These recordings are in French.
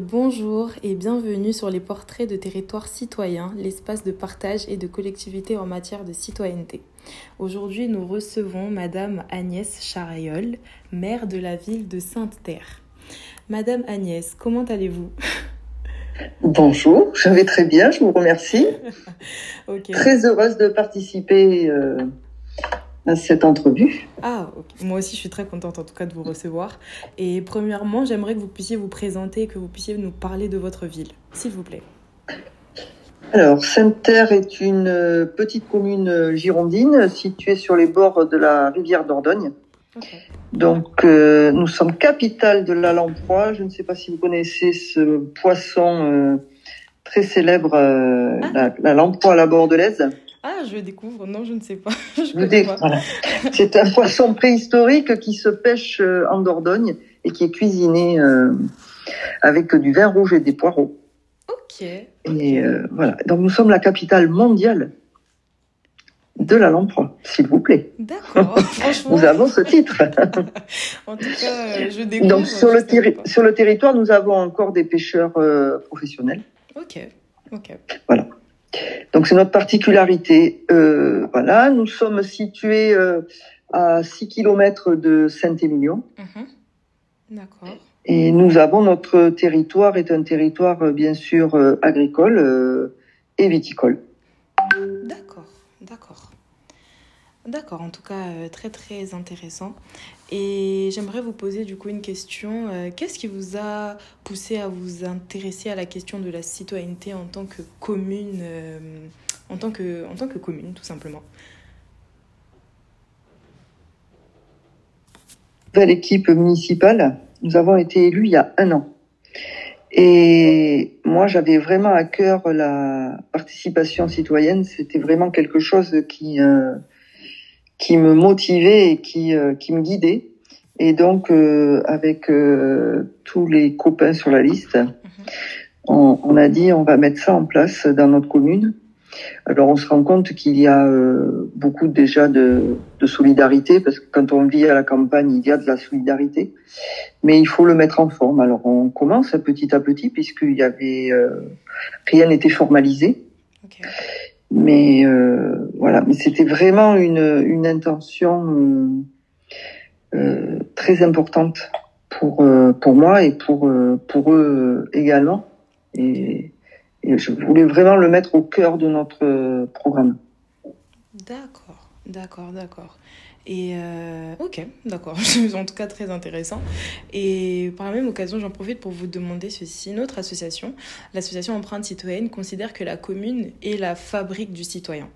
Bonjour et bienvenue sur les portraits de territoires citoyens, l'espace de partage et de collectivité en matière de citoyenneté. Aujourd'hui, nous recevons Madame Agnès Charayol, maire de la ville de Sainte-Terre. Madame Agnès, comment allez-vous? Bonjour, je vais très bien, je vous remercie. Très heureuse de participer euh, à cette entrevue. Ah, moi aussi je suis très contente en tout cas de vous recevoir. Et premièrement, j'aimerais que vous puissiez vous présenter et que vous puissiez nous parler de votre ville, s'il vous plaît. Alors, Sainte-Terre est une euh, petite commune euh, girondine située sur les bords de la rivière Dordogne. Donc, euh, nous sommes capitale de la lamproie. Je ne sais pas si vous connaissez ce poisson très célèbre, ah. la, lamproie à la bordelaise. Ah, je découvre. Non, je ne sais pas. C'est un poisson préhistorique qui se pêche en Dordogne et qui est cuisiné avec du vin rouge et des poireaux. Ok. Et euh, voilà. Donc nous sommes la capitale mondiale de la lamproie, s'il vous plaît. D'accord. Franchement. nous avons ce titre. en tout cas, euh, je découvre. Donc sur le, sur le territoire, nous avons encore des pêcheurs euh, professionnels. Ok. Ok. Voilà. Donc c'est notre particularité. voilà, nous sommes situés à 6 km de Saint-Émilion. Mhm. D'accord. Et nous avons notre territoire est un territoire euh, bien sûr euh, agricole euh, et viticole. D'accord, en tout cas très très intéressant. Et j'aimerais vous poser du coup une question. Qu'est-ce qui vous a poussé à vous intéresser à la question de la citoyenneté en tant que commune, en, tant que, en tant que commune tout simplement? L'équipe municipale nous avons été élus il y a un an. Et moi, j'avais vraiment à cœur la participation citoyenne. C'était vraiment quelque chose qui euh, qui me motivait et qui euh, qui me guidait. Et donc, euh, avec tous les copains sur la liste, mhm. on, on, a dit on va mettre ça en place dans notre commune. Alors on se rend compte qu'il y a euh, beaucoup déjà de, de, solidarité, parce que quand on vit à la campagne, il y a de la solidarité, mais il faut le mettre en forme. Alors on commence petit à petit, puisqu'il y avait euh, rien n'était formalisé. Mais euh, voilà, mais c'était vraiment une, une intention très importante pour pour moi et pour pour eux également. Et je voulais vraiment le mettre au cœur de notre euh, programme. D'accord, d'accord, d'accord. Et euh, ok, d'accord, en tout cas très intéressant. Et par la même occasion, j'en profite pour vous demander ceci. Notre association, l'association Empreinte Citoyenne, considère que la commune est la fabrique du citoyen.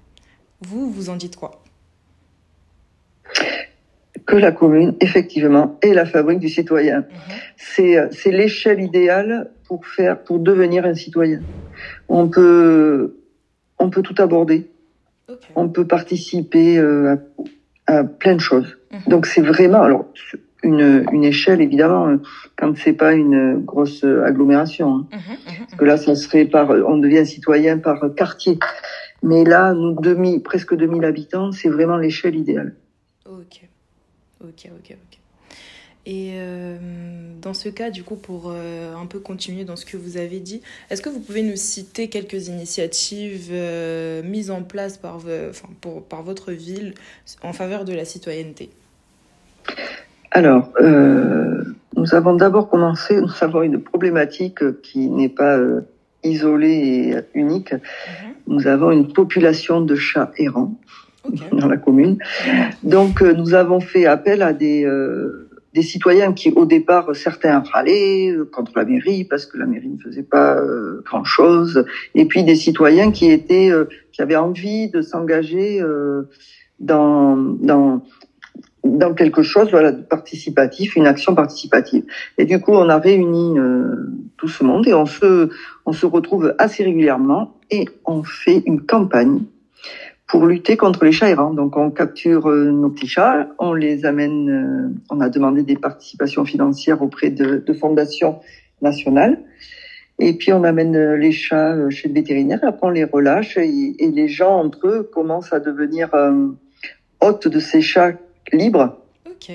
Vous, vous en dites quoi? Que la commune, effectivement, est la fabrique du citoyen. Mhm. Euh, c'est l'échelle idéale pour faire, pour devenir un citoyen. On peut, on peut tout aborder. On peut participer euh, à, plein de choses. Mhm. Donc c'est vraiment, alors une, une échelle évidemment euh, quand c'est pas une grosse agglomération. Hein. Mhm, Parce que là, ça serait par, on devient citoyen par quartier. Mais là, nous demi, presque 2000 habitants, c'est vraiment l'échelle idéale. Ok. Ok, ok, ok. Et euh, dans ce cas, du coup, pour euh, un peu continuer dans ce que vous avez dit, est-ce que vous pouvez nous citer quelques initiatives euh, mises en place par, enfin, pour, par votre ville en faveur de la citoyenneté? Alors, nous avons d'abord commencé, nous avons une problématique qui n'est pas isolée et unique. Mhm. Nous avons une population de chats errants dans la commune. Donc euh, nous avons fait appel à des euh, des citoyens qui au départ certains râlaient euh, contre la mairie parce que la mairie ne faisait pas grand chose et puis des citoyens qui étaient qui avaient envie de s'engager dans dans dans quelque chose voilà de participatif une action participative. Et du coup on a réuni tout ce monde et on se on se retrouve assez régulièrement et on fait une campagne pour lutter contre les chats errants. Donc on capture euh, nos petits chats, on les amène, euh, on a demandé des participations financières auprès de, de fondations nationales. Et puis on amène euh, les chats chez le vétérinaire, après on les relâche et, et les gens entre eux commencent à devenir hôtes de ces chats libres. Ok.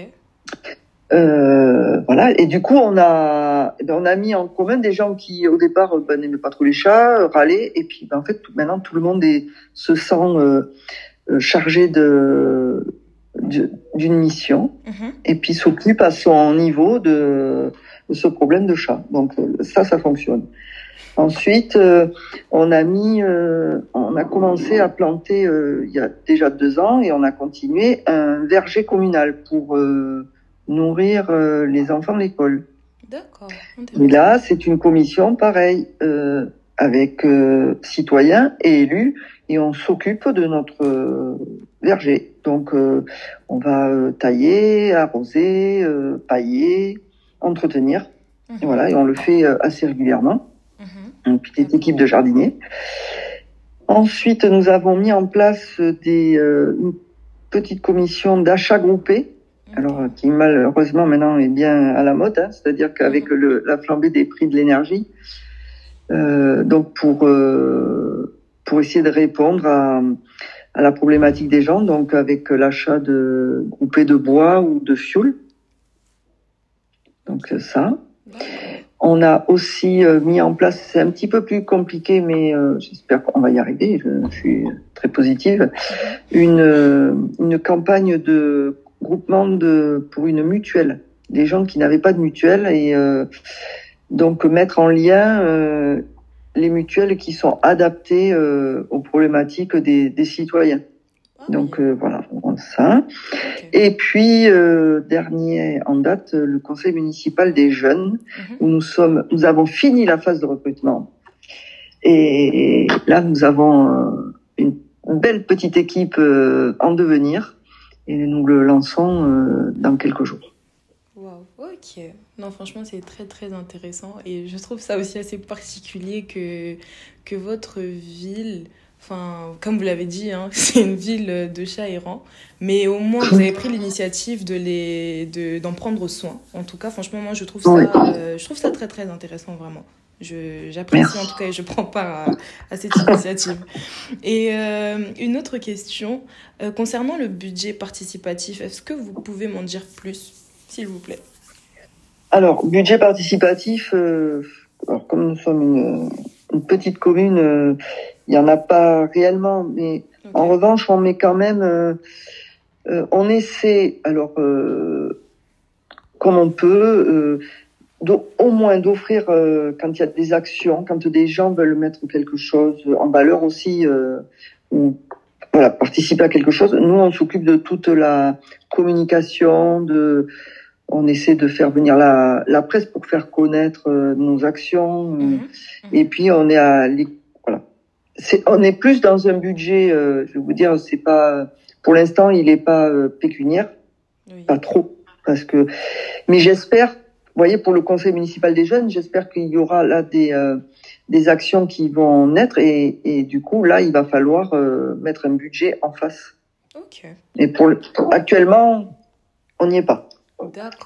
Euh, voilà. Et du coup, on a, on a mis en commun des gens qui, au départ, ben, n'aimaient pas trop les chats, euh, râlaient. Et puis, ben, en fait, maintenant, tout le monde est, se sent euh, euh chargé de d'une mission Mhm. et puis s'occupe à son niveau de, de ce problème de chat. Donc euh, ça, ça fonctionne. Ensuite, euh, on a mis, euh, on a commencé à planter euh, il y a déjà deux ans et on a continué un verger communal pour euh, nourrir euh, les enfants de l'école. D'accord. Là, c'est une commission pareille euh, avec euh, citoyens et élus et on s'occupe de notre euh, verger. Donc, euh, on va euh, tailler, arroser, euh, pailler, entretenir. Mhm. Et voilà, et on le fait euh, assez régulièrement. Mhm. Une petite équipe de jardiniers. Ensuite, nous avons mis en place des euh, une petite commission d'achat groupé alors euh, qui malheureusement maintenant est bien à la mode, hein, c'est-à-dire qu'avec le, la flambée des prix de l'énergie, euh, donc pour euh, pour essayer de répondre à, à la problématique des gens, donc avec l'achat de groupés de bois ou de fioul, donc c'est ça. On a aussi euh, mis en place, c'est un petit peu plus compliqué, mais euh, j'espère qu'on va y arriver. Je, je suis très positive. Une euh, une campagne de groupement de pour une mutuelle, des gens qui n'avaient pas de mutuelle et euh, donc mettre en lien euh, les mutuelles qui sont adaptées euh, aux problématiques des, des citoyens. Ah Donc oui. euh, voilà, ça. Et puis euh, dernier en date, le conseil municipal des jeunes Mhm. où nous sommes, nous avons fini la phase de recrutement. Et là, nous avons euh, une belle petite équipe euh, en devenir et nous le lançons euh, dans quelques jours. Waouh, ok. Non, franchement, c'est très très intéressant et je trouve ça aussi assez particulier que, que votre ville, enfin, comme vous l'avez dit, hein, c'est une ville de chats errants, mais au moins vous avez pris l'initiative de les, de, d'en prendre soin. En tout cas, franchement, moi je trouve ça, euh, je trouve ça très très intéressant, vraiment. J'apprécie en tout cas et je prends part à, à cette initiative. Et euh, une autre question, euh, concernant le budget participatif, est-ce que vous pouvez m'en dire plus, s'il vous plaît? Alors, budget participatif, euh, alors comme nous sommes une, une petite commune, il n'y en a pas réellement, mais. En revanche, on met quand même, on essaie, alors comme on peut, au moins d'offrir euh, quand il y a des actions, quand des gens veulent mettre quelque chose en valeur aussi, euh, ou voilà, participer à quelque chose. Nous, on s'occupe de toute la communication, de, on essaie de faire venir la, la presse pour faire connaître euh, nos actions. Mhm. et puis on est à voilà. C'est on est plus dans un budget. euh, je vais vous dire, c'est pas pour l'instant il est pas euh, pécuniaire, Oui. pas trop parce que. Mais j'espère, voyez, pour le conseil municipal des jeunes, j'espère qu'il y aura là des euh, des actions qui vont naître et, et du coup là il va falloir euh, mettre un budget en face. Ok, Et pour, le- pour- actuellement on n'y est pas.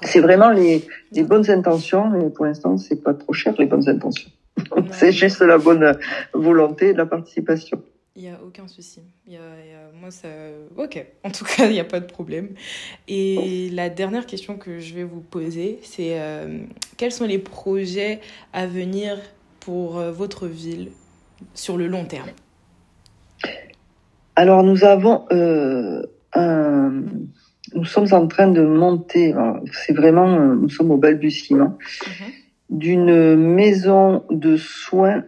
C'est vraiment les, les bonnes intentions, mais pour l'instant c'est pas trop cher les bonnes intentions. C'est juste la bonne volonté de la participation. Il n'y a aucun souci. Y a, y a- moi, ça... Ok, en tout cas, il n'y a pas de problème. Et la dernière question que je vais vous poser, c'est euh, quels sont les projets à venir pour euh, votre ville sur le long terme? Alors nous avons euh, un, nous sommes en train de monter. C'est vraiment, nous sommes au balbutiement Mhm. d'une maison de soins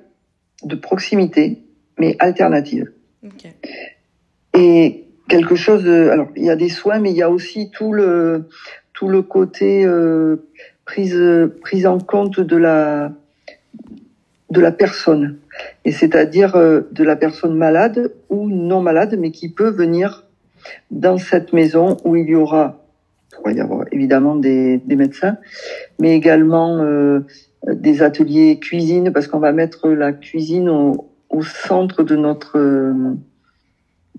de proximité, mais alternative. Ok. Et quelque chose. de- alors il y a des soins, mais il y a aussi tout le tout le côté euh, prise prise en compte de la de la personne, et c'est-à-dire euh, de la personne malade ou non malade, mais qui peut venir dans cette maison où il y aura, il y avoir évidemment des, des médecins, mais également euh, des ateliers cuisine, parce qu'on va mettre la cuisine au, au centre de notre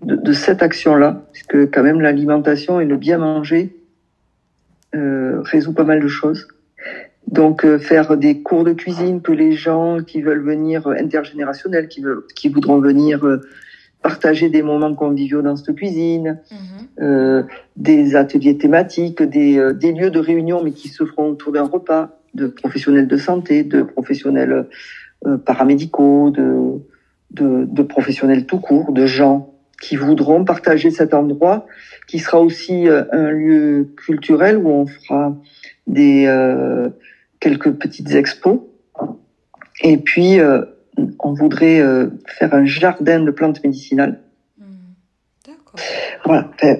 de, de cette action-là, parce que quand même l'alimentation et le bien manger euh, résout pas mal de choses. Donc euh, faire des cours de cuisine que les gens qui veulent venir euh, intergénérationnels, qui veulent, qui voudront venir euh, partager des moments conviviaux dans cette cuisine, Mhm. euh, des ateliers thématiques, des, des lieux de réunion, mais qui se feront autour d'un repas, de professionnels de santé, de professionnels paramédicaux, de, de, de professionnels tout court, de gens qui voudront partager cet endroit, qui sera aussi euh, un lieu culturel où on fera des euh, quelques petites expos. Et puis, euh, on voudrait euh, faire un jardin de plantes médicinales. Mhm. D'accord. Voilà, euh,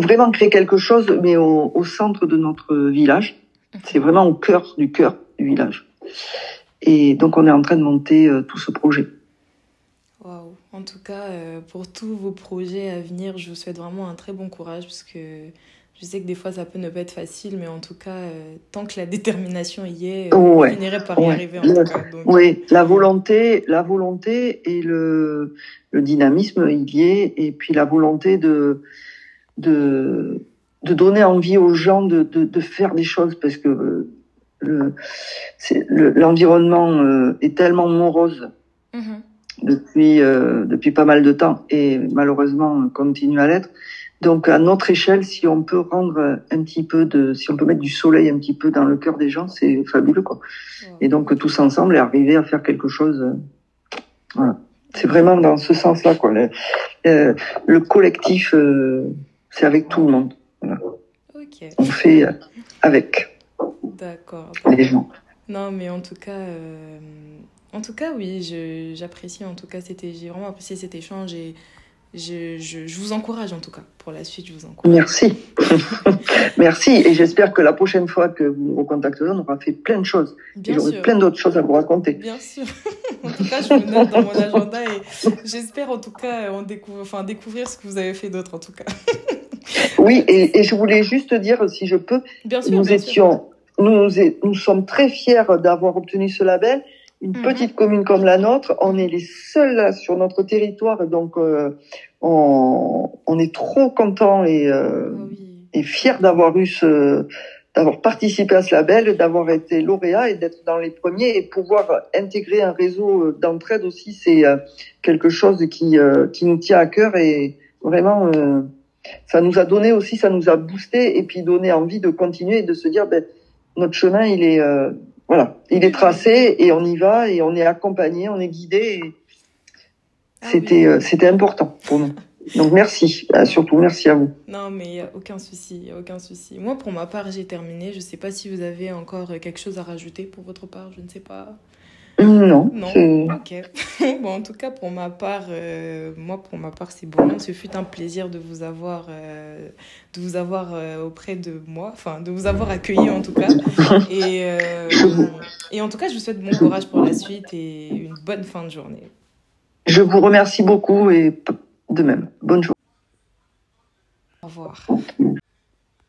vraiment créer quelque chose, mais au, au centre de notre village. C'est vraiment au cœur du cœur du village. Et donc, on est en train de monter euh, tout ce projet. En tout cas, euh, pour tous vos projets à venir, je vous souhaite vraiment un très bon courage parce que je sais que des fois ça peut ne pas être facile, mais en tout cas, euh, tant que la détermination y est, euh, Ouais, vous finirez par y arriver en Le- tout cas. Donc, Oui, la volonté, la volonté et le, le dynamisme, il y est, et puis la volonté de de, de donner envie aux gens de, de, de faire des choses parce que le, c'est- le- l'environnement est tellement morose Mhm. Depuis euh, depuis pas mal de temps et malheureusement continue à l'être. Donc à notre échelle, si on peut rendre un petit peu de, si on peut mettre du soleil un petit peu dans le cœur des gens, c'est fabuleux quoi. Et donc tous ensemble, arriver à faire quelque chose. euh, voilà. C'est vraiment dans ce sens-là quoi. Le, euh, le collectif, c'est avec tout le monde. Ok, On fait avec d'accord. les gens. Non, mais en tout cas, euh, en tout cas, oui, j'apprécie en tout cas, c'était, j'ai vraiment apprécié cet échange et je, je, je vous encourage en tout cas. Pour la suite, je vous encourage. Merci. Merci. Et j'espère que la prochaine fois que vous nous recontacterez, on aura fait plein de choses. Bien J'aurai sûr. plein d'autres choses à vous raconter. Bien sûr. en tout cas, je me note dans mon agenda et j'espère en tout cas enfin, découvrir ce que vous avez fait d'autre en tout cas. Oui, et, et je voulais juste dire, si je peux, Bien sûr. nous bien sûr. étions, nous, é- nous sommes très fiers d'avoir obtenu ce label. Une Mhm. petite commune comme la nôtre, on est les seuls là sur notre territoire, donc euh, on, on est trop contents et, euh, Ah oui. et fiers d'avoir eu ce, d'avoir participé à ce label, d'avoir été lauréat et d'être dans les premiers et pouvoir intégrer un réseau d'entraide aussi, c'est euh, quelque chose qui, euh, qui nous tient à cœur et vraiment, euh, ça nous a donné aussi, ça nous a boosté et puis donné envie de continuer et de se dire, ben, notre chemin, il est, euh, voilà, il est tracé et on y va et on est accompagné, on est guidé. Et Ah c'était, oui. euh, c'était important pour nous. Donc merci, Euh, surtout merci à vous. Non, mais il n'y a aucun souci, y a aucun souci. Moi, pour ma part, j'ai terminé. Je ne sais pas si vous avez encore quelque chose à rajouter pour votre part, je ne sais pas. Non, Non. Ok. bon, en tout cas, pour ma part, euh, moi, pour ma part, c'est bon. Ce fut un plaisir de vous avoir, euh, de vous avoir euh, auprès de moi, enfin, de vous avoir accueilli en tout cas. Et, et en tout cas, je vous souhaite bon courage pour la suite et une bonne fin de journée. Je vous remercie beaucoup et de même. Bonne journée. Au revoir.